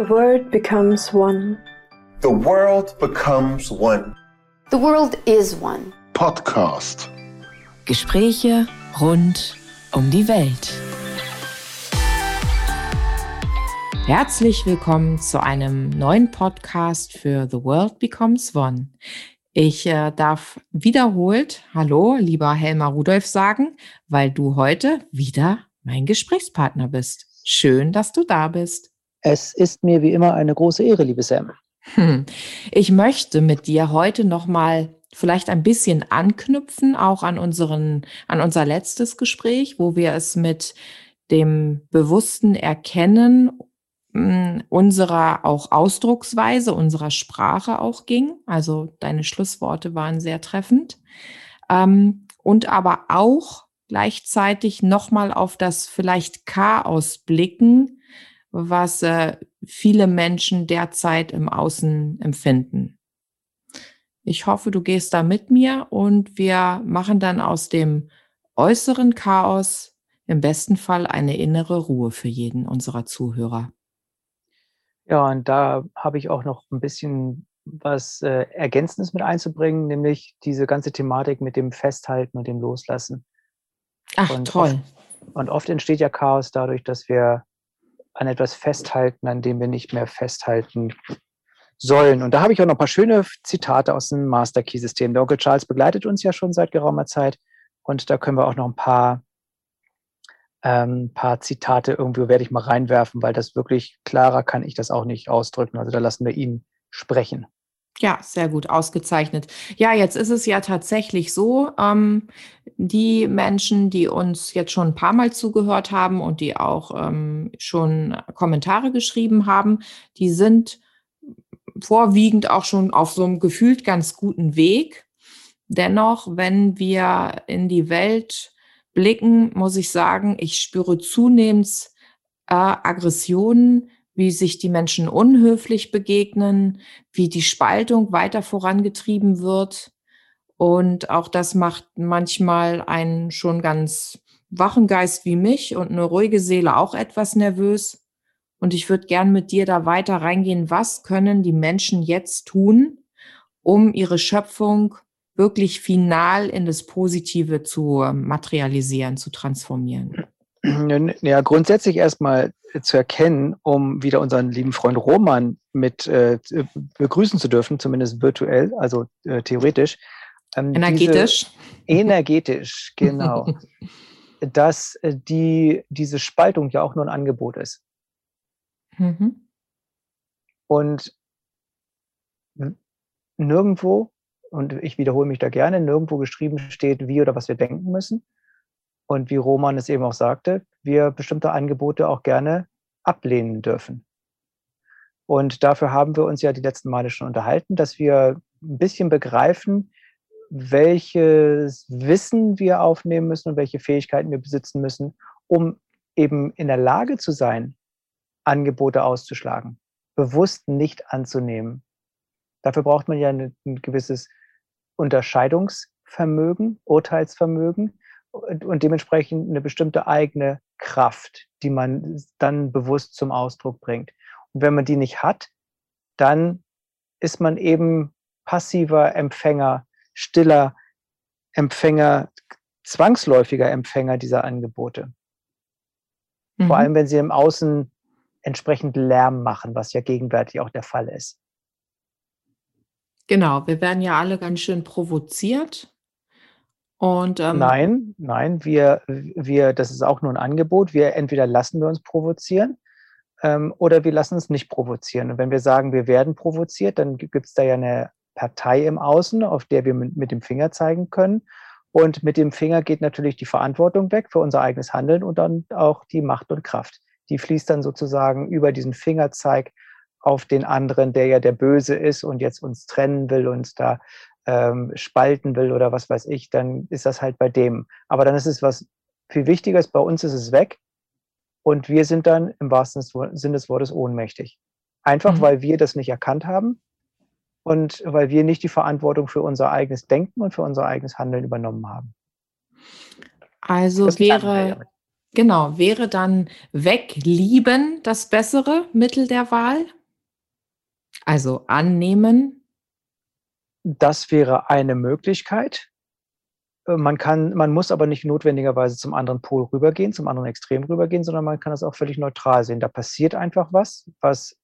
The world becomes one. The world becomes one. The world is one. Podcast. Gespräche rund um die Welt. Herzlich willkommen zu einem neuen Podcast für The World Becomes One. Ich äh, darf wiederholt Hallo, lieber Helmar Rudolf sagen, weil du heute wieder mein Gesprächspartner bist. Schön, dass du da bist. Es ist mir wie immer eine große Ehre, liebe Sam. Hm. Ich möchte mit dir heute noch mal vielleicht ein bisschen anknüpfen, auch an unseren, an unser letztes Gespräch, wo wir es mit dem bewussten Erkennen hm, unserer auch Ausdrucksweise, unserer Sprache auch ging. Also deine Schlussworte waren sehr treffend. Ähm, und aber auch gleichzeitig nochmal auf das vielleicht Chaos blicken, was äh, viele Menschen derzeit im Außen empfinden. Ich hoffe, du gehst da mit mir und wir machen dann aus dem äußeren Chaos im besten Fall eine innere Ruhe für jeden unserer Zuhörer. Ja, und da habe ich auch noch ein bisschen was äh, Ergänzendes mit einzubringen, nämlich diese ganze Thematik mit dem Festhalten und dem Loslassen. Ach, und toll. Oft, und oft entsteht ja Chaos dadurch, dass wir an etwas festhalten, an dem wir nicht mehr festhalten sollen. Und da habe ich auch noch ein paar schöne Zitate aus dem Master Key System. Der Onkel Charles begleitet uns ja schon seit geraumer Zeit und da können wir auch noch ein paar, ähm, paar Zitate irgendwo werde ich mal reinwerfen, weil das wirklich klarer kann ich das auch nicht ausdrücken. Also da lassen wir ihn sprechen. Ja, sehr gut, ausgezeichnet. Ja, jetzt ist es ja tatsächlich so, ähm, die Menschen, die uns jetzt schon ein paar Mal zugehört haben und die auch ähm, schon Kommentare geschrieben haben, die sind vorwiegend auch schon auf so einem gefühlt ganz guten Weg. Dennoch, wenn wir in die Welt blicken, muss ich sagen, ich spüre zunehmend äh, Aggressionen, wie sich die Menschen unhöflich begegnen, wie die Spaltung weiter vorangetrieben wird. Und auch das macht manchmal einen schon ganz wachen Geist wie mich und eine ruhige Seele auch etwas nervös. Und ich würde gern mit dir da weiter reingehen. Was können die Menschen jetzt tun, um ihre Schöpfung wirklich final in das Positive zu materialisieren, zu transformieren? Ja, grundsätzlich erstmal zu erkennen, um wieder unseren lieben Freund Roman mit äh, begrüßen zu dürfen, zumindest virtuell, also äh, theoretisch. Ähm, energetisch. energetisch, genau. dass äh, die, diese Spaltung ja auch nur ein Angebot ist. Mhm. Und nirgendwo, und ich wiederhole mich da gerne, nirgendwo geschrieben steht, wie oder was wir denken müssen, und wie Roman es eben auch sagte, wir bestimmte Angebote auch gerne ablehnen dürfen. Und dafür haben wir uns ja die letzten Male schon unterhalten, dass wir ein bisschen begreifen, welches Wissen wir aufnehmen müssen und welche Fähigkeiten wir besitzen müssen, um eben in der Lage zu sein, Angebote auszuschlagen, bewusst nicht anzunehmen. Dafür braucht man ja ein, gewisses Unterscheidungsvermögen, Urteilsvermögen, und dementsprechend eine bestimmte eigene Kraft, die man dann bewusst zum Ausdruck bringt. Und wenn man die nicht hat, dann ist man eben passiver Empfänger, stiller Empfänger, zwangsläufiger Empfänger dieser Angebote. Mhm. Vor allem, wenn sie im Außen entsprechend Lärm machen, was ja gegenwärtig auch der Fall ist. Genau, wir werden ja alle ganz schön provoziert und, ähm, nein, nein, wir, wir, das ist auch nur ein Angebot. Wir entweder lassen wir uns provozieren ähm, oder wir lassen uns nicht provozieren. Und wenn wir sagen, wir werden provoziert, dann gibt es da ja eine Partei im Außen, auf der wir mit, mit dem Finger zeigen können. Und mit dem Finger geht natürlich die Verantwortung weg für unser eigenes Handeln und dann auch die Macht und Kraft. Die fließt dann sozusagen über diesen Fingerzeig auf den anderen, der ja der Böse ist und jetzt uns trennen will, uns da ähm, spalten will oder was weiß ich, dann ist das halt bei dem. Aber dann ist es was viel Wichtiges. Bei uns ist es weg und wir sind dann im wahrsten Sinne des Wortes ohnmächtig. Einfach mhm. weil wir das nicht erkannt haben und weil wir nicht die Verantwortung für unser eigenes Denken und für unser eigenes Handeln übernommen haben. Also wäre, Genau, wäre dann weglieben das bessere Mittel der Wahl? Also annehmen? Das wäre eine Möglichkeit. Äh, man kann, man muss aber nicht notwendigerweise zum anderen Pol rübergehen, zum anderen Extrem rübergehen, sondern man kann das auch völlig neutral sehen. Da passiert einfach was, was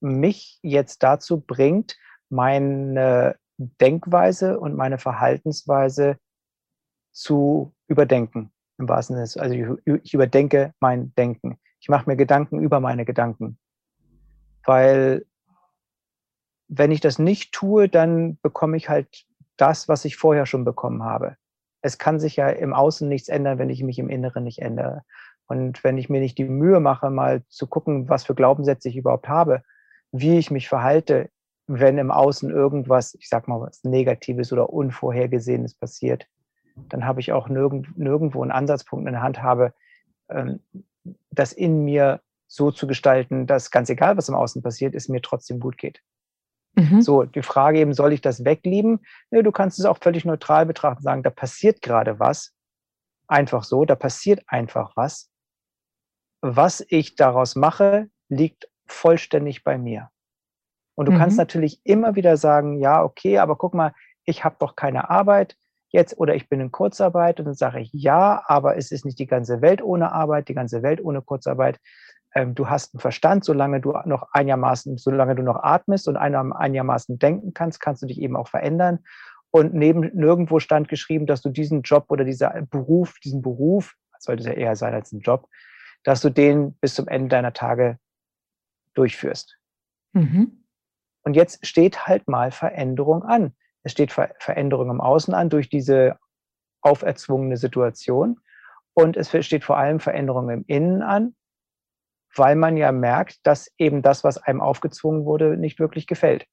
mich jetzt dazu bringt, meine Denkweise und meine Verhaltensweise zu überdenken. Im wahrsten Sinne. Also ich, ich überdenke mein Denken. Ich mache mir Gedanken über meine Gedanken. Weil wenn ich das nicht tue, dann bekomme ich halt das, was ich vorher schon bekommen habe. Es kann sich ja im Außen nichts ändern, wenn ich mich im Inneren nicht ändere. Und wenn ich mir nicht die Mühe mache, mal zu gucken, was für Glaubenssätze ich überhaupt habe, wie ich mich verhalte, wenn im Außen irgendwas, ich sag mal, was Negatives oder Unvorhergesehenes passiert, dann habe ich auch nirgend, nirgendwo einen Ansatzpunkt in der Hand habe, ähm, das in mir so zu gestalten, dass ganz egal, was im Außen passiert, es mir trotzdem gut geht. Mhm. So, die Frage eben, soll ich das weglieben? Nee, du kannst es auch völlig neutral betrachten, sagen, da passiert gerade was. Einfach so, da passiert einfach was. Was ich daraus mache, liegt vollständig bei mir. Und du mhm. kannst natürlich immer wieder sagen, ja, okay, aber guck mal, ich habe doch keine Arbeit jetzt oder ich bin in Kurzarbeit und dann sage ich, ja, aber es ist nicht die ganze Welt ohne Arbeit, die ganze Welt ohne Kurzarbeit. Ähm, du hast einen Verstand, solange du noch einigermaßen, solange du noch atmest und einigermaßen denken kannst, kannst du dich eben auch verändern. Und neben nirgendwo stand geschrieben, dass du diesen Job oder dieser Beruf, diesen Beruf, sollte es ja eher sein als ein Job, dass du den bis zum Ende deiner Tage durchführst. Mhm. Und jetzt steht halt mal Veränderung an. Es steht Ver Veränderung im Außen an durch diese auferzwungene Situation. Und es steht vor allem Veränderung im Innen an, weil man ja merkt, dass eben das, was einem aufgezwungen wurde, nicht wirklich gefällt.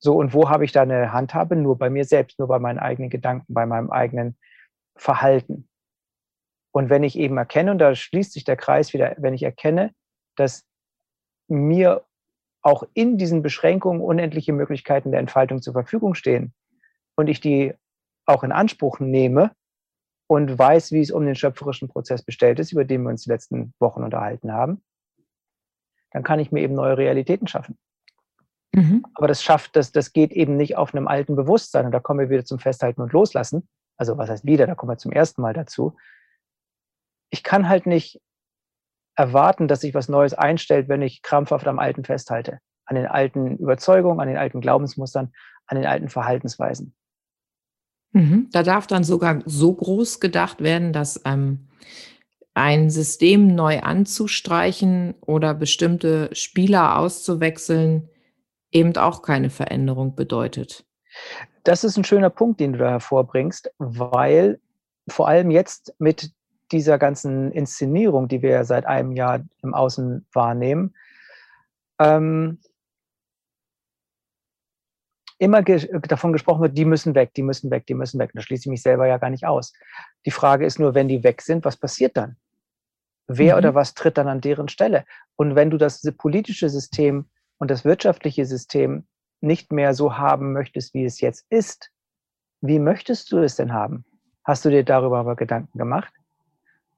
So, und wo habe ich da eine Handhabe? Nur bei mir selbst, nur bei meinen eigenen Gedanken, bei meinem eigenen Verhalten. Und wenn ich eben erkenne, und da schließt sich der Kreis wieder, wenn ich erkenne, dass mir auch in diesen Beschränkungen unendliche Möglichkeiten der Entfaltung zur Verfügung stehen und ich die auch in Anspruch nehme und weiß, wie es um den schöpferischen Prozess bestellt ist, über den wir uns die letzten Wochen unterhalten haben, dann kann ich mir eben neue Realitäten schaffen. Mhm. Aber das schafft, das, das geht eben nicht auf einem alten Bewusstsein. Und da kommen wir wieder zum Festhalten und Loslassen. Also was heißt wieder, da kommen wir zum ersten Mal dazu. Ich kann halt nicht erwarten, dass sich was Neues einstellt, wenn ich krampfhaft am Alten festhalte. An den alten Überzeugungen, an den alten Glaubensmustern, an den alten Verhaltensweisen. Mhm. Da darf dann sogar so groß gedacht werden, dass ähm, ein System neu anzustreichen oder bestimmte Spieler auszuwechseln eben auch keine Veränderung bedeutet. Das ist ein schöner Punkt, den du da hervorbringst, weil vor allem jetzt mit dieser ganzen Inszenierung, die wir ja seit einem Jahr im Außen wahrnehmen, ähm, immer ge davon gesprochen wird, die müssen weg, die müssen weg, die müssen weg. Da schließe ich mich selber ja gar nicht aus. Die Frage ist nur, wenn die weg sind, was passiert dann? Wer mhm. oder was tritt dann an deren Stelle? Und wenn du das politische System und das wirtschaftliche System nicht mehr so haben möchtest, wie es jetzt ist, wie möchtest du es denn haben? Hast du dir darüber aber Gedanken gemacht?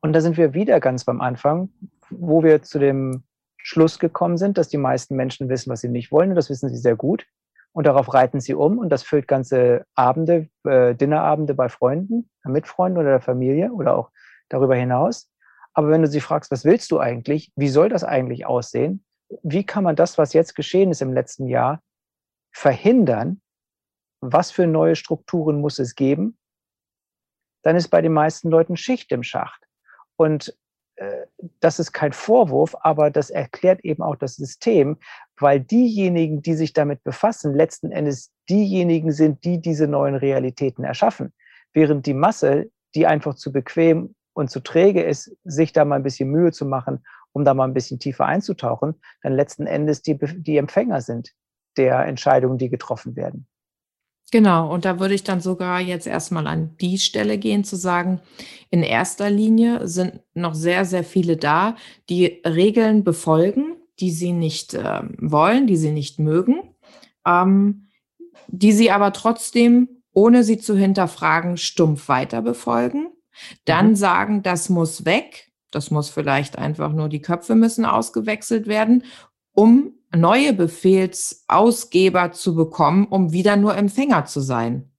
Und da sind wir wieder ganz beim Anfang, wo wir zu dem Schluss gekommen sind, dass die meisten Menschen wissen, was sie nicht wollen. Und das wissen sie sehr gut. Und darauf reiten sie um. Und das füllt ganze Abende, äh, Dinnerabende bei Freunden, mit Freunden oder der Familie oder auch darüber hinaus. Aber wenn du sie fragst, was willst du eigentlich? Wie soll das eigentlich aussehen? Wie kann man das, was jetzt geschehen ist im letzten Jahr, verhindern? Was für neue Strukturen muss es geben? Dann ist bei den meisten Leuten Schicht im Schacht. Und das ist kein Vorwurf, aber das erklärt eben auch das System, weil diejenigen, die sich damit befassen, letzten Endes diejenigen sind, die diese neuen Realitäten erschaffen. Während die Masse, die einfach zu bequem und zu träge ist, sich da mal ein bisschen Mühe zu machen, um da mal ein bisschen tiefer einzutauchen, dann letzten Endes die, die Empfänger sind der Entscheidungen, die getroffen werden. Genau, und da würde ich dann sogar jetzt erstmal an die Stelle gehen, zu sagen, in erster Linie sind noch sehr, sehr viele da, die Regeln befolgen, die sie nicht äh, wollen, die sie nicht mögen, ähm, die sie aber trotzdem, ohne sie zu hinterfragen, stumpf weiter befolgen. dann mhm. sagen, das muss weg, das muss vielleicht einfach nur die Köpfe müssen ausgewechselt werden, um neue Befehlsausgeber zu bekommen, um wieder nur Empfänger zu sein.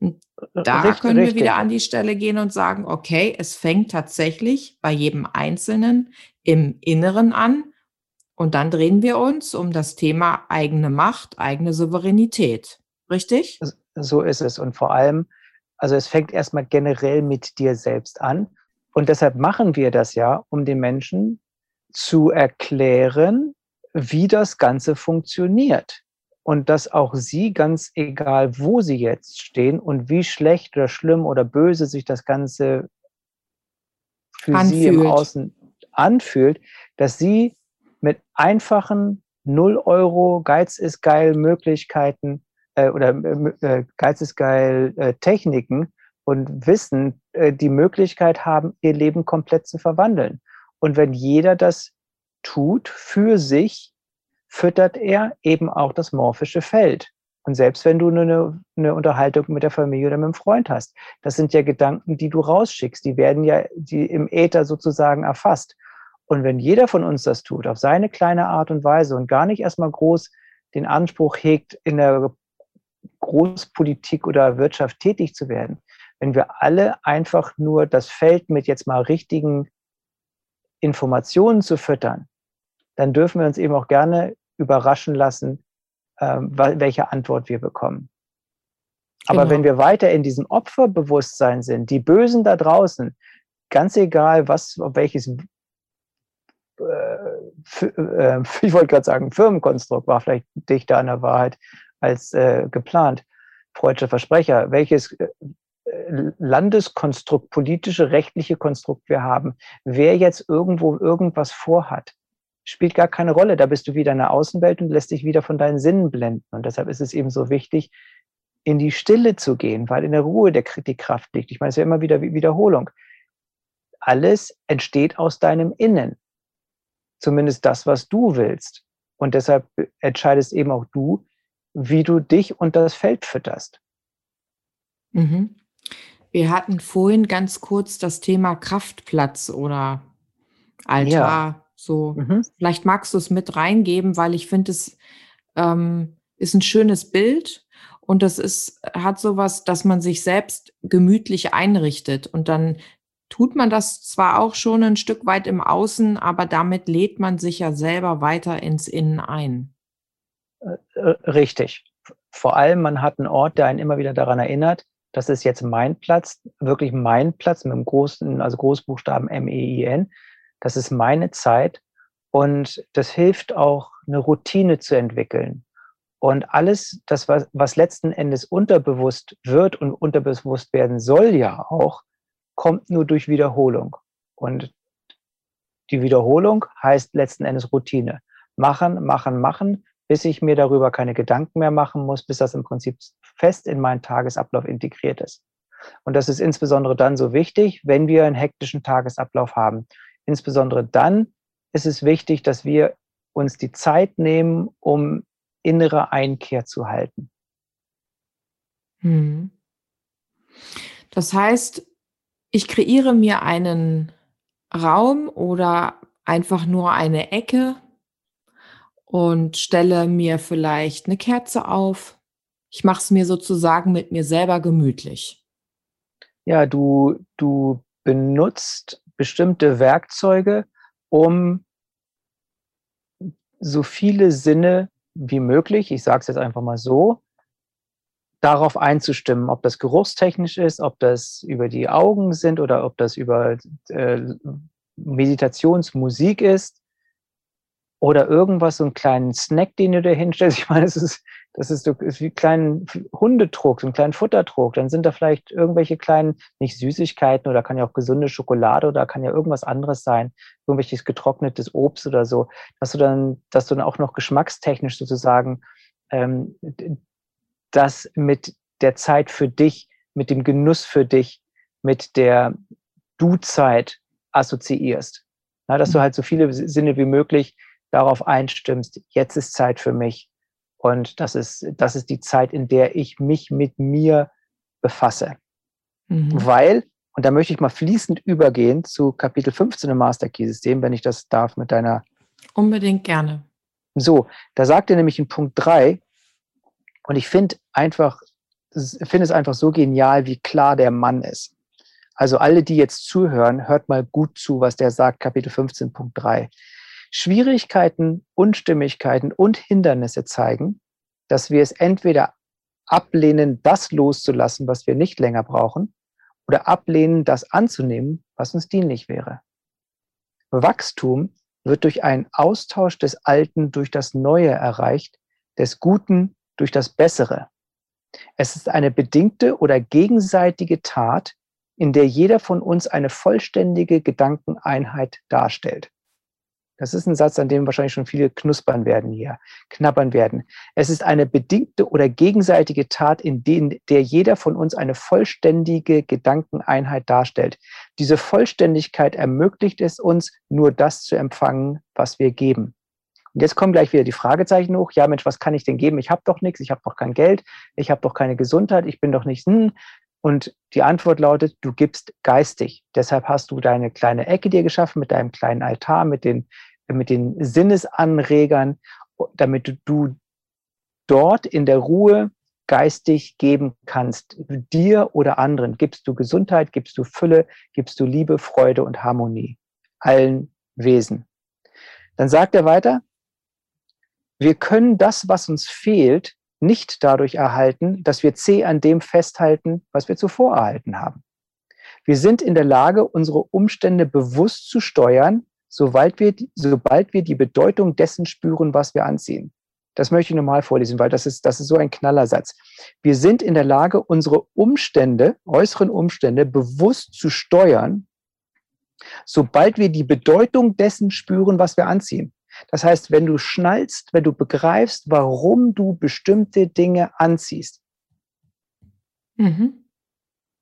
Und da richtig, können wir richtig. wieder an die Stelle gehen und sagen, okay, es fängt tatsächlich bei jedem Einzelnen im Inneren an. Und dann drehen wir uns um das Thema eigene Macht, eigene Souveränität. Richtig? So ist es. Und vor allem, also es fängt erstmal generell mit dir selbst an. Und deshalb machen wir das ja, um den Menschen zu erklären, wie das Ganze funktioniert. Und dass auch sie, ganz egal, wo sie jetzt stehen und wie schlecht oder schlimm oder böse sich das Ganze für anfühlt. sie im Außen anfühlt, dass sie mit einfachen 0 Euro Geiz ist geil Möglichkeiten äh, oder äh, Geiz ist geil äh, Techniken und Wissen äh, die Möglichkeit haben, ihr Leben komplett zu verwandeln. Und wenn jeder das tut für sich, füttert er eben auch das morphische Feld. Und selbst wenn du eine, eine Unterhaltung mit der Familie oder mit einem Freund hast, das sind ja Gedanken, die du rausschickst, die werden ja die im Äther sozusagen erfasst. Und wenn jeder von uns das tut, auf seine kleine Art und Weise und gar nicht erstmal groß den Anspruch hegt, in der Großpolitik oder Wirtschaft tätig zu werden, wenn wir alle einfach nur das Feld mit jetzt mal richtigen Informationen zu füttern, dann dürfen wir uns eben auch gerne überraschen lassen, ähm, welche Antwort wir bekommen. Aber genau. wenn wir weiter in diesem Opferbewusstsein sind, die Bösen da draußen, ganz egal, was, welches, äh, äh, ich wollte gerade sagen, Firmenkonstrukt war vielleicht dichter an der Wahrheit als äh, geplant, freudscher Versprecher, welches äh, Landeskonstrukt, politische, rechtliche Konstrukt wir haben, wer jetzt irgendwo irgendwas vorhat, spielt gar keine Rolle. Da bist du wieder in der Außenwelt und lässt dich wieder von deinen Sinnen blenden. Und deshalb ist es eben so wichtig, in die Stille zu gehen, weil in der Ruhe der, die Kraft liegt. Ich meine, es ist ja immer wieder Wiederholung. Alles entsteht aus deinem Innen. Zumindest das, was du willst. Und deshalb entscheidest eben auch du, wie du dich und das Feld fütterst. Mhm. Wir hatten vorhin ganz kurz das Thema Kraftplatz oder Altar. Ja. So, mhm. vielleicht magst du es mit reingeben, weil ich finde, es ähm, ist ein schönes Bild und das ist, hat sowas, dass man sich selbst gemütlich einrichtet und dann tut man das zwar auch schon ein Stück weit im Außen, aber damit lädt man sich ja selber weiter ins Innen ein. Äh, äh, richtig. Vor allem, man hat einen Ort, der einen immer wieder daran erinnert, das ist jetzt mein Platz, wirklich mein Platz mit dem großen, also Großbuchstaben M-E-I-N. Das ist meine Zeit und das hilft auch, eine Routine zu entwickeln. Und alles, das, was, was letzten Endes unterbewusst wird und unterbewusst werden soll ja auch, kommt nur durch Wiederholung. Und die Wiederholung heißt letzten Endes Routine. Machen, machen, machen, bis ich mir darüber keine Gedanken mehr machen muss, bis das im Prinzip fest in meinen Tagesablauf integriert ist. Und das ist insbesondere dann so wichtig, wenn wir einen hektischen Tagesablauf haben. Insbesondere dann ist es wichtig, dass wir uns die Zeit nehmen, um innere Einkehr zu halten. Hm. Das heißt, ich kreiere mir einen Raum oder einfach nur eine Ecke und stelle mir vielleicht eine Kerze auf. Ich mache es mir sozusagen mit mir selber gemütlich. Ja, du, du benutzt bestimmte Werkzeuge, um so viele Sinne wie möglich, ich sage es jetzt einfach mal so, darauf einzustimmen, ob das geruchstechnisch ist, ob das über die Augen sind oder ob das über äh, Meditationsmusik ist oder irgendwas, so einen kleinen Snack, den du dir hinstellst. Ich meine, es ist das ist, so, wie ein kleinen Hundedruck, so ein kleinen Futterdruck. Dann sind da vielleicht irgendwelche kleinen, nicht Süßigkeiten oder kann ja auch gesunde Schokolade oder kann ja irgendwas anderes sein, irgendwelches getrocknetes Obst oder so, dass du dann, dass du dann auch noch geschmackstechnisch sozusagen ähm, das mit der Zeit für dich, mit dem Genuss für dich, mit der Du-Zeit assoziierst. Na, dass du mhm. halt so viele Sinne wie möglich darauf einstimmst, jetzt ist Zeit für mich, und das ist, das ist die Zeit, in der ich mich mit mir befasse. Mhm. Weil Und da möchte ich mal fließend übergehen zu Kapitel 15 im Master Key System, wenn ich das darf mit deiner. Unbedingt gerne. So, da sagt er nämlich in Punkt 3, und ich finde einfach, finde es einfach so genial, wie klar der Mann ist. Also alle, die jetzt zuhören, hört mal gut zu, was der sagt, Kapitel 15, Punkt 3. Schwierigkeiten, Unstimmigkeiten und Hindernisse zeigen, dass wir es entweder ablehnen, das loszulassen, was wir nicht länger brauchen, oder ablehnen, das anzunehmen, was uns dienlich wäre. Wachstum wird durch einen Austausch des Alten durch das Neue erreicht, des Guten durch das Bessere. Es ist eine bedingte oder gegenseitige Tat, in der jeder von uns eine vollständige Gedankeneinheit darstellt. Das ist ein Satz, an dem wahrscheinlich schon viele knuspern werden hier, knabbern werden. Es ist eine bedingte oder gegenseitige Tat, in der jeder von uns eine vollständige Gedankeneinheit darstellt. Diese Vollständigkeit ermöglicht es uns, nur das zu empfangen, was wir geben. Und jetzt kommen gleich wieder die Fragezeichen hoch. Ja, Mensch, was kann ich denn geben? Ich habe doch nichts, ich habe doch kein Geld, ich habe doch keine Gesundheit, ich bin doch nicht. Hm. Und die Antwort lautet, du gibst geistig. Deshalb hast du deine kleine Ecke dir geschaffen mit deinem kleinen Altar, mit den, mit den Sinnesanregern, damit du dort in der Ruhe geistig geben kannst, dir oder anderen. Gibst du Gesundheit, gibst du Fülle, gibst du Liebe, Freude und Harmonie allen Wesen. Dann sagt er weiter, wir können das, was uns fehlt, nicht dadurch erhalten, dass wir C an dem festhalten, was wir zuvor erhalten haben. Wir sind in der Lage, unsere Umstände bewusst zu steuern, sobald wir, sobald wir die Bedeutung dessen spüren, was wir anziehen. Das möchte ich nochmal vorlesen, weil das ist, das ist so ein Knallersatz. Wir sind in der Lage, unsere Umstände, äußeren Umstände bewusst zu steuern, sobald wir die Bedeutung dessen spüren, was wir anziehen. Das heißt, wenn du schnallst, wenn du begreifst, warum du bestimmte Dinge anziehst, mhm.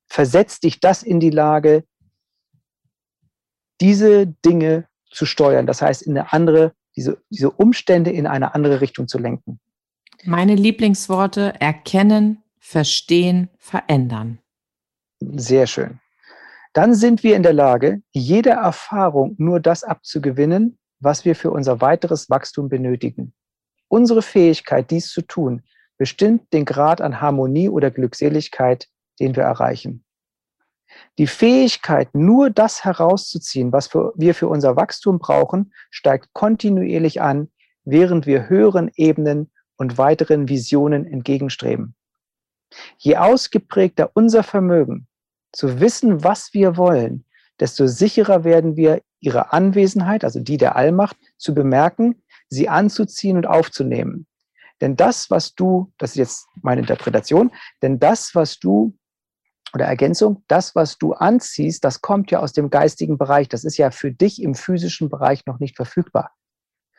versetzt dich das in die Lage, diese Dinge zu steuern. Das heißt, in eine andere, diese, diese Umstände in eine andere Richtung zu lenken. Meine Lieblingsworte erkennen, verstehen, verändern. Sehr schön. Dann sind wir in der Lage, jede Erfahrung nur das abzugewinnen, was wir für unser weiteres Wachstum benötigen. Unsere Fähigkeit, dies zu tun, bestimmt den Grad an Harmonie oder Glückseligkeit, den wir erreichen. Die Fähigkeit, nur das herauszuziehen, was wir für unser Wachstum brauchen, steigt kontinuierlich an, während wir höheren Ebenen und weiteren Visionen entgegenstreben. Je ausgeprägter unser Vermögen, zu wissen, was wir wollen, desto sicherer werden wir, ihre Anwesenheit, also die der Allmacht, zu bemerken, sie anzuziehen und aufzunehmen. Denn das, was du, das ist jetzt meine Interpretation, denn das, was du, oder Ergänzung, das, was du anziehst, das kommt ja aus dem geistigen Bereich. Das ist ja für dich im physischen Bereich noch nicht verfügbar.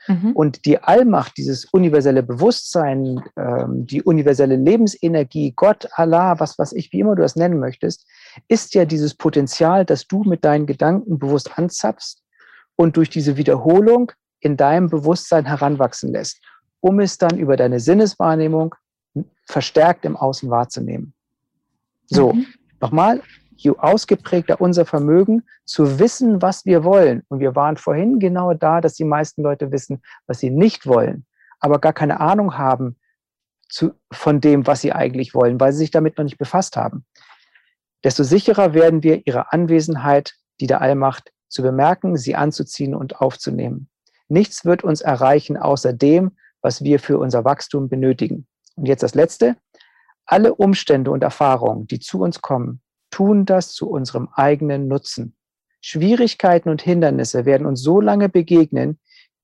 Mhm. Und die Allmacht, dieses universelle Bewusstsein, ähm, die universelle Lebensenergie, Gott, Allah, was was ich, wie immer du das nennen möchtest, ist ja dieses Potenzial, dass du mit deinen Gedanken bewusst anzapfst und durch diese Wiederholung in deinem Bewusstsein heranwachsen lässt, um es dann über deine Sinneswahrnehmung verstärkt im Außen wahrzunehmen. So, mhm. nochmal, je ausgeprägter unser Vermögen zu wissen, was wir wollen. Und wir waren vorhin genau da, dass die meisten Leute wissen, was sie nicht wollen, aber gar keine Ahnung haben zu, von dem, was sie eigentlich wollen, weil sie sich damit noch nicht befasst haben desto sicherer werden wir, ihre Anwesenheit, die der Allmacht, zu bemerken, sie anzuziehen und aufzunehmen. Nichts wird uns erreichen außer dem, was wir für unser Wachstum benötigen. Und jetzt das Letzte. Alle Umstände und Erfahrungen, die zu uns kommen, tun das zu unserem eigenen Nutzen. Schwierigkeiten und Hindernisse werden uns so lange begegnen,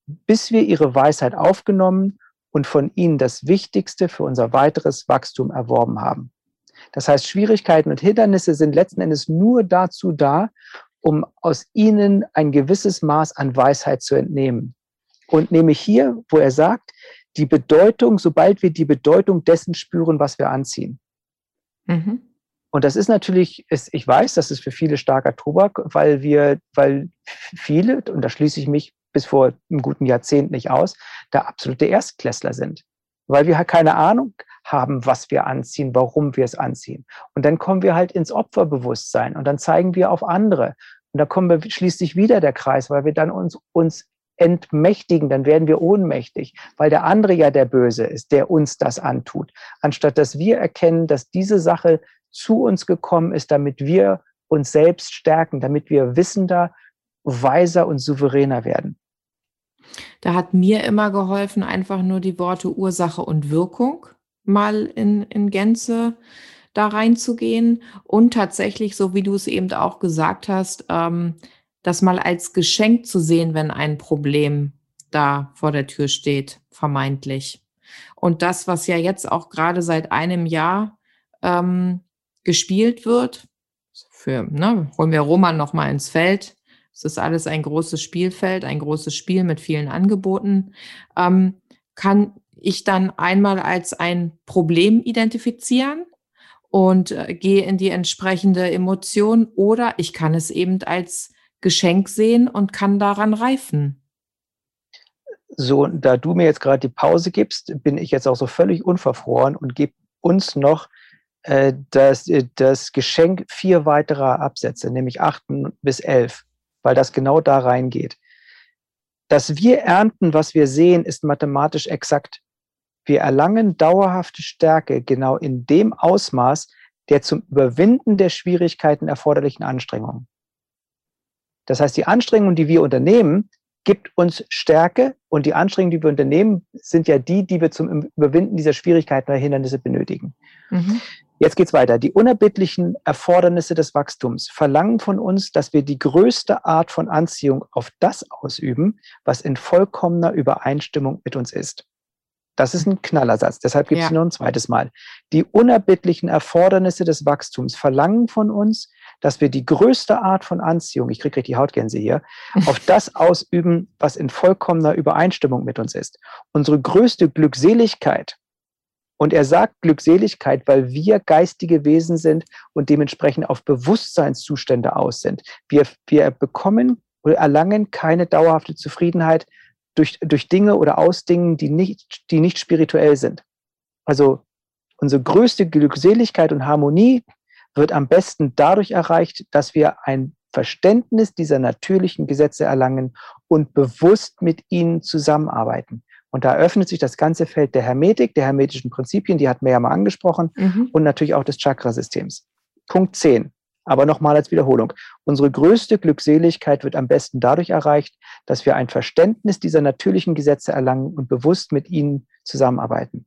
bis wir ihre Weisheit aufgenommen und von ihnen das Wichtigste für unser weiteres Wachstum erworben haben. Das heißt, Schwierigkeiten und Hindernisse sind letzten Endes nur dazu da, um aus ihnen ein gewisses Maß an Weisheit zu entnehmen. Und nämlich hier, wo er sagt, die Bedeutung, sobald wir die Bedeutung dessen spüren, was wir anziehen. Mhm. Und das ist natürlich, ich weiß, das ist für viele starker Tobak, weil wir, weil viele, und da schließe ich mich bis vor einem guten Jahrzehnt nicht aus, da absolute Erstklässler sind. Weil wir keine Ahnung haben, was wir anziehen, warum wir es anziehen. Und dann kommen wir halt ins Opferbewusstsein und dann zeigen wir auf andere. Und da kommen wir schließlich wieder der Kreis, weil wir dann uns, uns entmächtigen, dann werden wir ohnmächtig, weil der andere ja der Böse ist, der uns das antut. Anstatt dass wir erkennen, dass diese Sache zu uns gekommen ist, damit wir uns selbst stärken, damit wir wissender, weiser und souveräner werden. Da hat mir immer geholfen, einfach nur die Worte Ursache und Wirkung mal in, in Gänze da reinzugehen und tatsächlich, so wie du es eben auch gesagt hast, ähm, das mal als Geschenk zu sehen, wenn ein Problem da vor der Tür steht, vermeintlich. Und das, was ja jetzt auch gerade seit einem Jahr ähm, gespielt wird, für, ne, holen wir Roman noch mal ins Feld, es ist alles ein großes Spielfeld, ein großes Spiel mit vielen Angeboten. Ähm, kann ich dann einmal als ein Problem identifizieren und äh, gehe in die entsprechende Emotion oder ich kann es eben als Geschenk sehen und kann daran reifen. So, da du mir jetzt gerade die Pause gibst, bin ich jetzt auch so völlig unverfroren und gebe uns noch das, äh, das Geschenk vier weiterer Absätze, nämlich acht bis elf weil das genau da reingeht. Dass wir ernten, was wir sehen, ist mathematisch exakt. Wir erlangen dauerhafte Stärke genau in dem Ausmaß der zum Überwinden der Schwierigkeiten erforderlichen Anstrengungen. Das heißt, die Anstrengungen, die wir unternehmen, gibt uns Stärke und die Anstrengungen, die wir unternehmen, sind ja die, die wir zum Überwinden dieser Schwierigkeiten oder Hindernisse benötigen. Mhm. Jetzt geht's weiter. Die unerbittlichen Erfordernisse des Wachstums verlangen von uns, dass wir die größte Art von Anziehung auf das ausüben, was in vollkommener Übereinstimmung mit uns ist. Das ist ein Knallersatz, deshalb gibt es ja. noch ein zweites Mal. Die unerbittlichen Erfordernisse des Wachstums verlangen von uns, dass wir die größte Art von Anziehung, ich kriege die Hautgänse hier, auf das ausüben, was in vollkommener Übereinstimmung mit uns ist. Unsere größte Glückseligkeit und er sagt Glückseligkeit, weil wir geistige Wesen sind und dementsprechend auf Bewusstseinszustände aus sind. Wir, wir bekommen oder erlangen keine dauerhafte Zufriedenheit durch, durch Dinge oder aus Dingen, die nicht, die nicht spirituell sind. Also unsere größte Glückseligkeit und Harmonie wird am besten dadurch erreicht, dass wir ein Verständnis dieser natürlichen Gesetze erlangen und bewusst mit ihnen zusammenarbeiten. Und da öffnet sich das ganze Feld der Hermetik, der hermetischen Prinzipien, die hatten wir ja mal angesprochen, mhm. und natürlich auch des Chakrasystems. Punkt 10. Aber nochmal als Wiederholung. Unsere größte Glückseligkeit wird am besten dadurch erreicht, dass wir ein Verständnis dieser natürlichen Gesetze erlangen und bewusst mit ihnen zusammenarbeiten.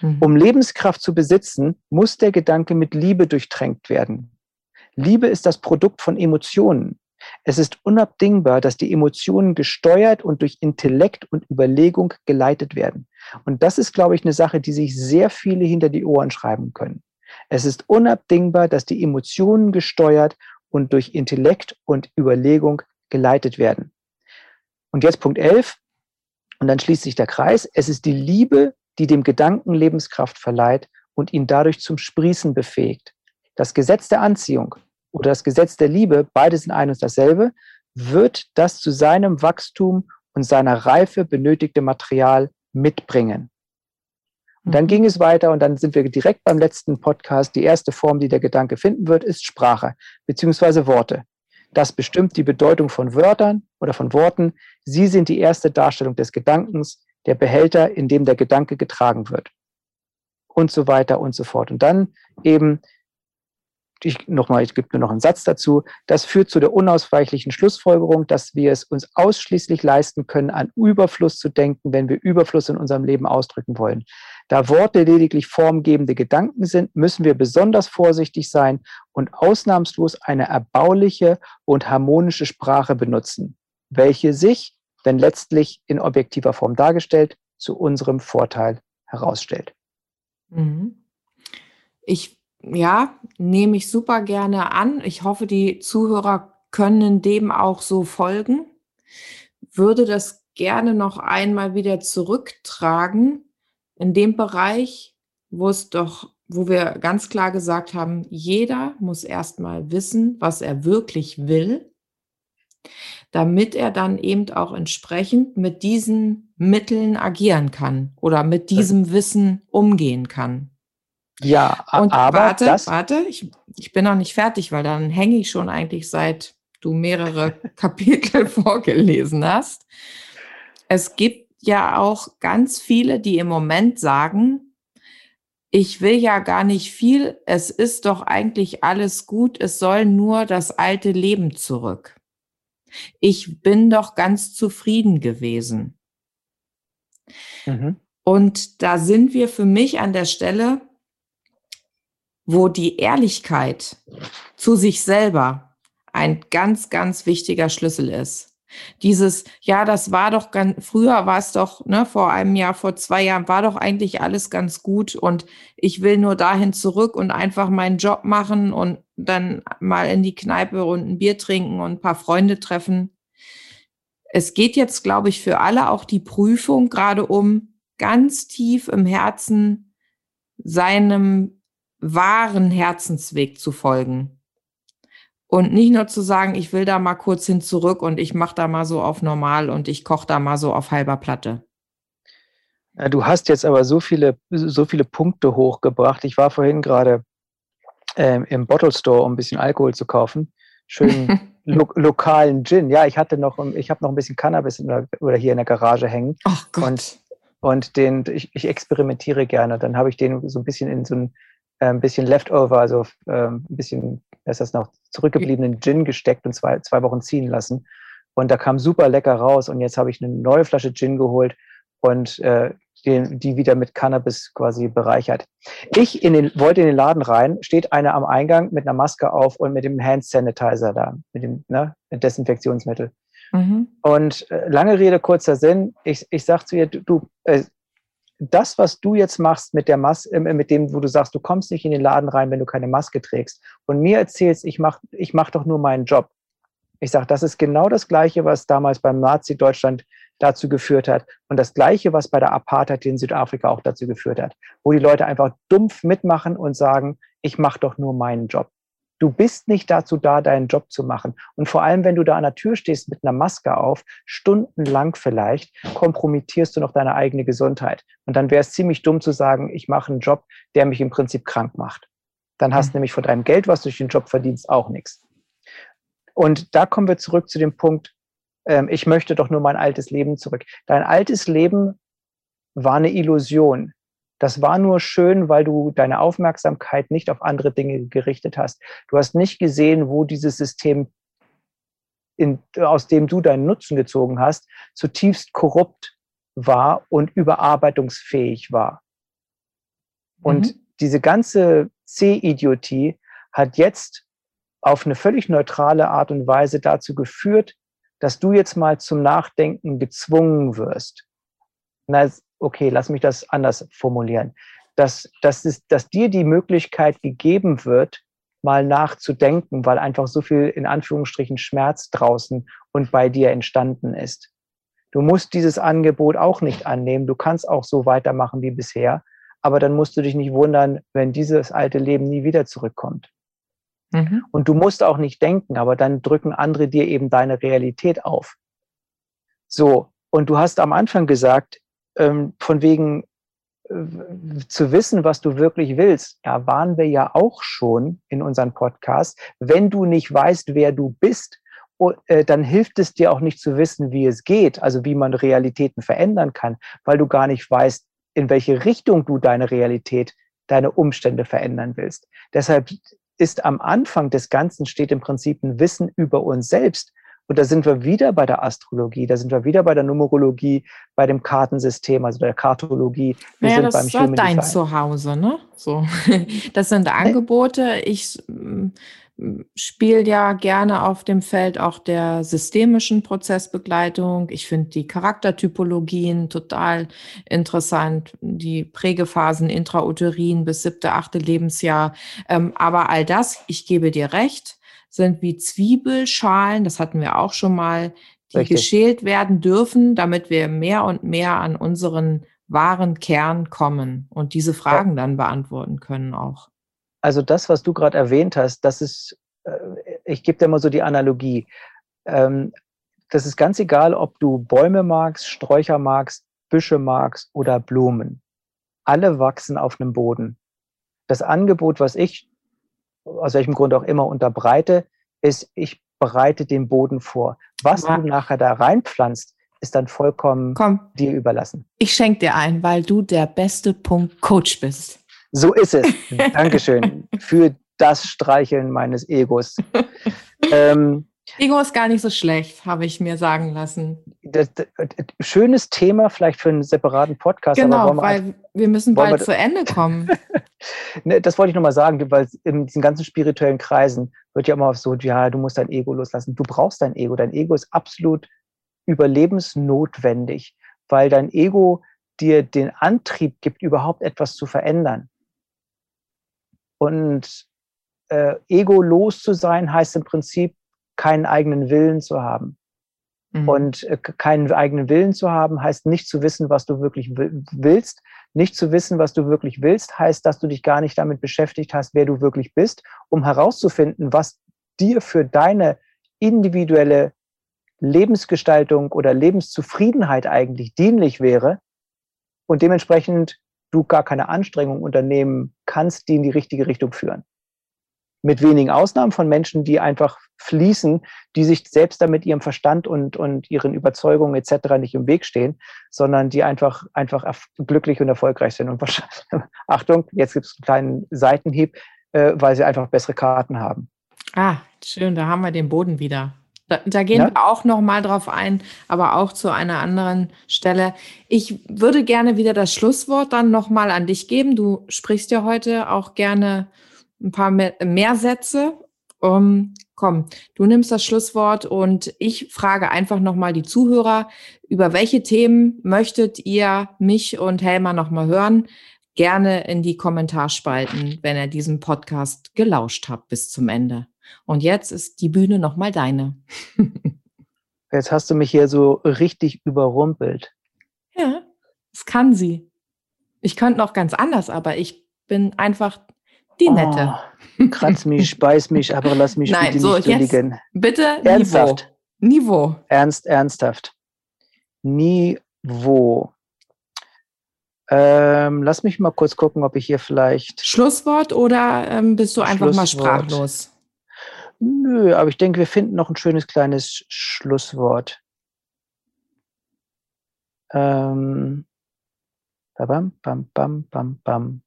Mhm. Um Lebenskraft zu besitzen, muss der Gedanke mit Liebe durchtränkt werden. Liebe ist das Produkt von Emotionen. Es ist unabdingbar, dass die Emotionen gesteuert und durch Intellekt und Überlegung geleitet werden. Und das ist, glaube ich, eine Sache, die sich sehr viele hinter die Ohren schreiben können. Es ist unabdingbar, dass die Emotionen gesteuert und durch Intellekt und Überlegung geleitet werden. Und jetzt Punkt 11, und dann schließt sich der Kreis. Es ist die Liebe, die dem Gedanken Lebenskraft verleiht und ihn dadurch zum Sprießen befähigt. Das Gesetz der Anziehung oder das Gesetz der Liebe, beides sind ein und dasselbe, wird das zu seinem Wachstum und seiner Reife benötigte Material mitbringen. Und dann mhm. ging es weiter und dann sind wir direkt beim letzten Podcast. Die erste Form, die der Gedanke finden wird, ist Sprache beziehungsweise Worte. Das bestimmt die Bedeutung von Wörtern oder von Worten. Sie sind die erste Darstellung des Gedankens, der Behälter, in dem der Gedanke getragen wird. Und so weiter und so fort. Und dann eben ich nochmal, ich gebe nur noch einen Satz dazu. Das führt zu der unausweichlichen Schlussfolgerung, dass wir es uns ausschließlich leisten können, an Überfluss zu denken, wenn wir Überfluss in unserem Leben ausdrücken wollen. Da Worte lediglich formgebende Gedanken sind, müssen wir besonders vorsichtig sein und ausnahmslos eine erbauliche und harmonische Sprache benutzen, welche sich, wenn letztlich in objektiver Form dargestellt, zu unserem Vorteil herausstellt. Mhm. Ich ja, nehme ich super gerne an. Ich hoffe, die Zuhörer können dem auch so folgen. Würde das gerne noch einmal wieder zurücktragen in dem Bereich, wo es doch, wo wir ganz klar gesagt haben, jeder muss erstmal wissen, was er wirklich will, damit er dann eben auch entsprechend mit diesen Mitteln agieren kann oder mit diesem Wissen umgehen kann. Ja, Und aber warte, das, warte, ich, ich bin noch nicht fertig, weil dann hänge ich schon eigentlich seit du mehrere Kapitel vorgelesen hast. Es gibt ja auch ganz viele, die im Moment sagen, ich will ja gar nicht viel, es ist doch eigentlich alles gut, es soll nur das alte Leben zurück. Ich bin doch ganz zufrieden gewesen. Mhm. Und da sind wir für mich an der Stelle, wo die Ehrlichkeit zu sich selber ein ganz, ganz wichtiger Schlüssel ist. Dieses, ja, das war doch ganz, früher war es doch, ne, vor einem Jahr, vor zwei Jahren war doch eigentlich alles ganz gut und ich will nur dahin zurück und einfach meinen Job machen und dann mal in die Kneipe und ein Bier trinken und ein paar Freunde treffen. Es geht jetzt, glaube ich, für alle auch die Prüfung gerade um ganz tief im Herzen seinem wahren Herzensweg zu folgen. Und nicht nur zu sagen, ich will da mal kurz hin zurück und ich mache da mal so auf normal und ich koche da mal so auf halber Platte. Du hast jetzt aber so viele, so viele Punkte hochgebracht. Ich war vorhin gerade ähm, im Bottle Store, um ein bisschen Alkohol zu kaufen. Schönen lo lokalen Gin. Ja, ich hatte noch, ich habe noch ein bisschen Cannabis der, oder hier in der Garage hängen. Ach Gott. Und, und den, ich, ich experimentiere gerne. Dann habe ich den so ein bisschen in so ein ein bisschen Leftover, also ähm, ein bisschen, was ist das noch, zurückgebliebenen Gin gesteckt und zwei, zwei Wochen ziehen lassen. Und da kam super lecker raus. Und jetzt habe ich eine neue Flasche Gin geholt und äh, den, die wieder mit Cannabis quasi bereichert. Ich in den, wollte in den Laden rein, steht einer am Eingang mit einer Maske auf und mit dem Hand Sanitizer da, mit dem ne, Desinfektionsmittel. Mhm. Und äh, lange Rede, kurzer Sinn, ich, ich sag zu ihr, du, du äh, das, was du jetzt machst mit der Maske, äh, mit dem, wo du sagst, du kommst nicht in den Laden rein, wenn du keine Maske trägst und mir erzählst, ich mach, ich mach doch nur meinen Job. Ich sage, das ist genau das Gleiche, was damals beim Nazi-Deutschland dazu geführt hat und das Gleiche, was bei der Apartheid in Südafrika auch dazu geführt hat, wo die Leute einfach dumpf mitmachen und sagen, ich mache doch nur meinen Job. Du bist nicht dazu da, deinen Job zu machen. Und vor allem, wenn du da an der Tür stehst mit einer Maske auf, stundenlang vielleicht, kompromittierst du noch deine eigene Gesundheit. Und dann wäre es ziemlich dumm zu sagen, ich mache einen Job, der mich im Prinzip krank macht. Dann hast du Mhm. nämlich von deinem Geld, was du durch den Job verdienst, auch nichts. Und da kommen wir zurück zu dem Punkt, ähm, ich möchte doch nur mein altes Leben zurück. Dein altes Leben war eine Illusion. Das war nur schön, weil du deine Aufmerksamkeit nicht auf andere Dinge gerichtet hast. Du hast nicht gesehen, wo dieses System, in, aus dem du deinen Nutzen gezogen hast, zutiefst korrupt war und überarbeitungsfähig war. Und Mhm. diese ganze C-Idiotie hat jetzt auf eine völlig neutrale Art und Weise dazu geführt, dass du jetzt mal zum Nachdenken gezwungen wirst. Okay, lass mich das anders formulieren. Dass, dass, es, dass dir die Möglichkeit gegeben wird, mal nachzudenken, weil einfach so viel in Anführungsstrichen Schmerz draußen und bei dir entstanden ist. Du musst dieses Angebot auch nicht annehmen. Du kannst auch so weitermachen wie bisher. Aber dann musst du dich nicht wundern, wenn dieses alte Leben nie wieder zurückkommt. Mhm. Und du musst auch nicht denken, aber dann drücken andere dir eben deine Realität auf. So, und du hast am Anfang gesagt, ähm, von wegen äh, zu wissen, was du wirklich willst, ja, waren wir ja auch schon in unserem Podcast. Wenn du nicht weißt, wer du bist, o- äh, dann hilft es dir auch nicht zu wissen, wie es geht, also wie man Realitäten verändern kann, weil du gar nicht weißt, in welche Richtung du deine Realität, deine Umstände verändern willst. Deshalb ist am Anfang des Ganzen steht im Prinzip ein Wissen über uns selbst. Und da sind wir wieder bei der Astrologie, da sind wir wieder bei der Numerologie, bei dem Kartensystem, also der Kartologie. Wir Naja, sind das beim ist Human dein Design. Zuhause, ne? So. Das sind Angebote. Ich spiele ja gerne auf dem Feld auch der systemischen Prozessbegleitung. Ich finde die Charaktertypologien total interessant, die Prägephasen intrauterin bis siebte, achte Lebensjahr. Ähm, aber all das, ich gebe dir recht, sind wie Zwiebelschalen, das hatten wir auch schon mal, die Richtig. geschält werden dürfen, damit wir mehr und mehr an unseren wahren Kern kommen und diese Fragen dann beantworten können auch. Also das, was du gerade erwähnt hast, das ist, äh, ich gebe dir mal so die Analogie. Ähm, das ist ganz egal, ob du Bäume magst, Sträucher magst, Büsche magst oder Blumen. Alle wachsen auf einem Boden. Das Angebot, was ich aus welchem Grund auch immer unterbreite, ist, ich bereite den Boden vor. Was Ja. du nachher da reinpflanzt, ist dann vollkommen Komm, dir überlassen. ich schenke dir ein, weil du der beste Punkt Coach bist. So ist es. Dankeschön für das Streicheln meines Egos. ähm, Ego ist gar nicht so schlecht, habe ich mir sagen lassen. das, das, schönes Thema vielleicht für einen separaten Podcast. Genau, wir weil wir müssen wir bald das- zu Ende kommen. Ne, das wollte ich nochmal sagen, weil in diesen ganzen spirituellen Kreisen wird ja immer so, ja, du musst dein Ego loslassen. Du brauchst dein Ego. Dein Ego ist absolut überlebensnotwendig, weil dein Ego dir den Antrieb gibt, überhaupt etwas zu verändern. Und äh, egolos zu sein, heißt im Prinzip, keinen eigenen Willen zu haben. Mhm. Und äh, keinen eigenen Willen zu haben, heißt nicht zu wissen, was du wirklich wi- willst. Nicht zu wissen, was du wirklich willst, heißt, dass du dich gar nicht damit beschäftigt hast, wer du wirklich bist, um herauszufinden, was dir für deine individuelle Lebensgestaltung oder Lebenszufriedenheit eigentlich dienlich wäre und dementsprechend du gar keine Anstrengung unternehmen kannst, die in die richtige Richtung führen. Mit wenigen Ausnahmen von Menschen, die einfach fließen, die sich selbst damit ihrem Verstand und, und ihren Überzeugungen etc. nicht im Weg stehen, sondern die einfach, einfach glücklich und erfolgreich sind. Und wahrscheinlich, Achtung, jetzt gibt es einen kleinen Seitenhieb, äh, weil sie einfach bessere Karten haben. Ah, schön, da haben wir den Boden wieder. Da, da gehen Ja. wir auch noch mal drauf ein, aber auch zu einer anderen Stelle. Ich würde gerne wieder das Schlusswort dann noch mal an dich geben. Du sprichst ja heute auch gerne ein paar mehr, mehr Sätze. Um, komm, du nimmst das Schlusswort und ich frage einfach noch mal die Zuhörer, über welche Themen möchtet ihr mich und Helma noch mal hören? Gerne in die Kommentarspalten, wenn ihr diesen Podcast gelauscht habt bis zum Ende. Und jetzt ist die Bühne nochmal deine. Jetzt hast du mich hier so richtig überrumpelt. Ja, das kann sie. Ich könnte noch ganz anders, aber ich bin einfach die Nette. Oh, kratz mich, beiß mich, aber lass mich Nein, bitte so, nicht jetzt- liegen. Bitte Ernsthaft. Niveau. Niveau. Ernst, ernsthaft. Niveau. Ähm, lass mich mal kurz gucken, ob ich hier vielleicht. Schlusswort oder ähm, bist du einfach mal sprachlos? Nö, aber ich denke, wir finden noch ein schönes kleines Sch- Schlusswort. Ähm, bam, bam, bam, bam, bam.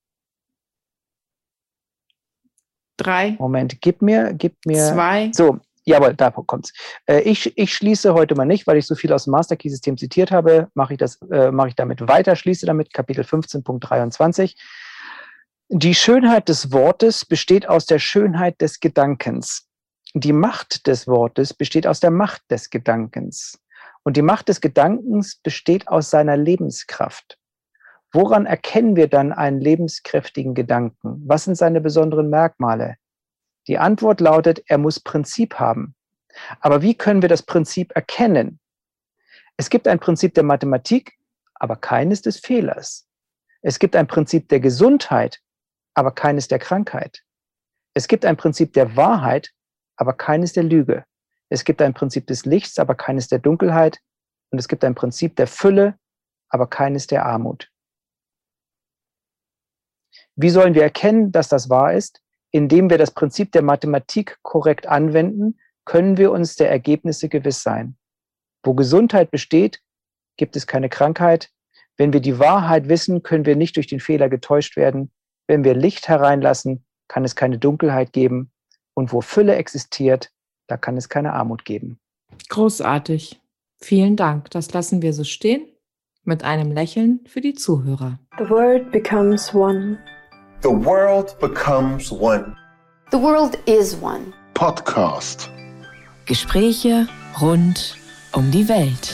Drei, Moment, gib mir, gib mir. zwei. So, jawohl, da kommt's. Äh, ich, ich schließe heute mal nicht, weil ich so viel aus dem Master Key System zitiert habe, mache ich das, äh, mache ich damit weiter, schließe damit Kapitel 15.23. Die Schönheit des Wortes besteht aus der Schönheit des Gedankens. Die Macht des Wortes besteht aus der Macht des Gedankens. Und die Macht des Gedankens besteht aus seiner Lebenskraft. Woran erkennen wir dann einen lebenskräftigen Gedanken? Was sind seine besonderen Merkmale? Die Antwort lautet, er muss Prinzip haben. Aber wie können wir das Prinzip erkennen? Es gibt ein Prinzip der Mathematik, aber keines des Fehlers. Es gibt ein Prinzip der Gesundheit, aber keines der Krankheit. Es gibt ein Prinzip der Wahrheit, aber keines der Lüge. Es gibt ein Prinzip des Lichts, aber keines der Dunkelheit. Und es gibt ein Prinzip der Fülle, aber keines der Armut. Wie sollen wir erkennen, dass das wahr ist? Indem wir das Prinzip der Mathematik korrekt anwenden, können wir uns der Ergebnisse gewiss sein. Wo Gesundheit besteht, gibt es keine Krankheit. Wenn wir die Wahrheit wissen, können wir nicht durch den Fehler getäuscht werden. Wenn wir Licht hereinlassen, kann es keine Dunkelheit geben. Und wo Fülle existiert, da kann es keine Armut geben. Großartig. Vielen Dank. Das lassen wir so stehen. Mit einem Lächeln für die Zuhörer. The world becomes one. The world becomes one. The world is one. Podcast. Gespräche rund um die Welt.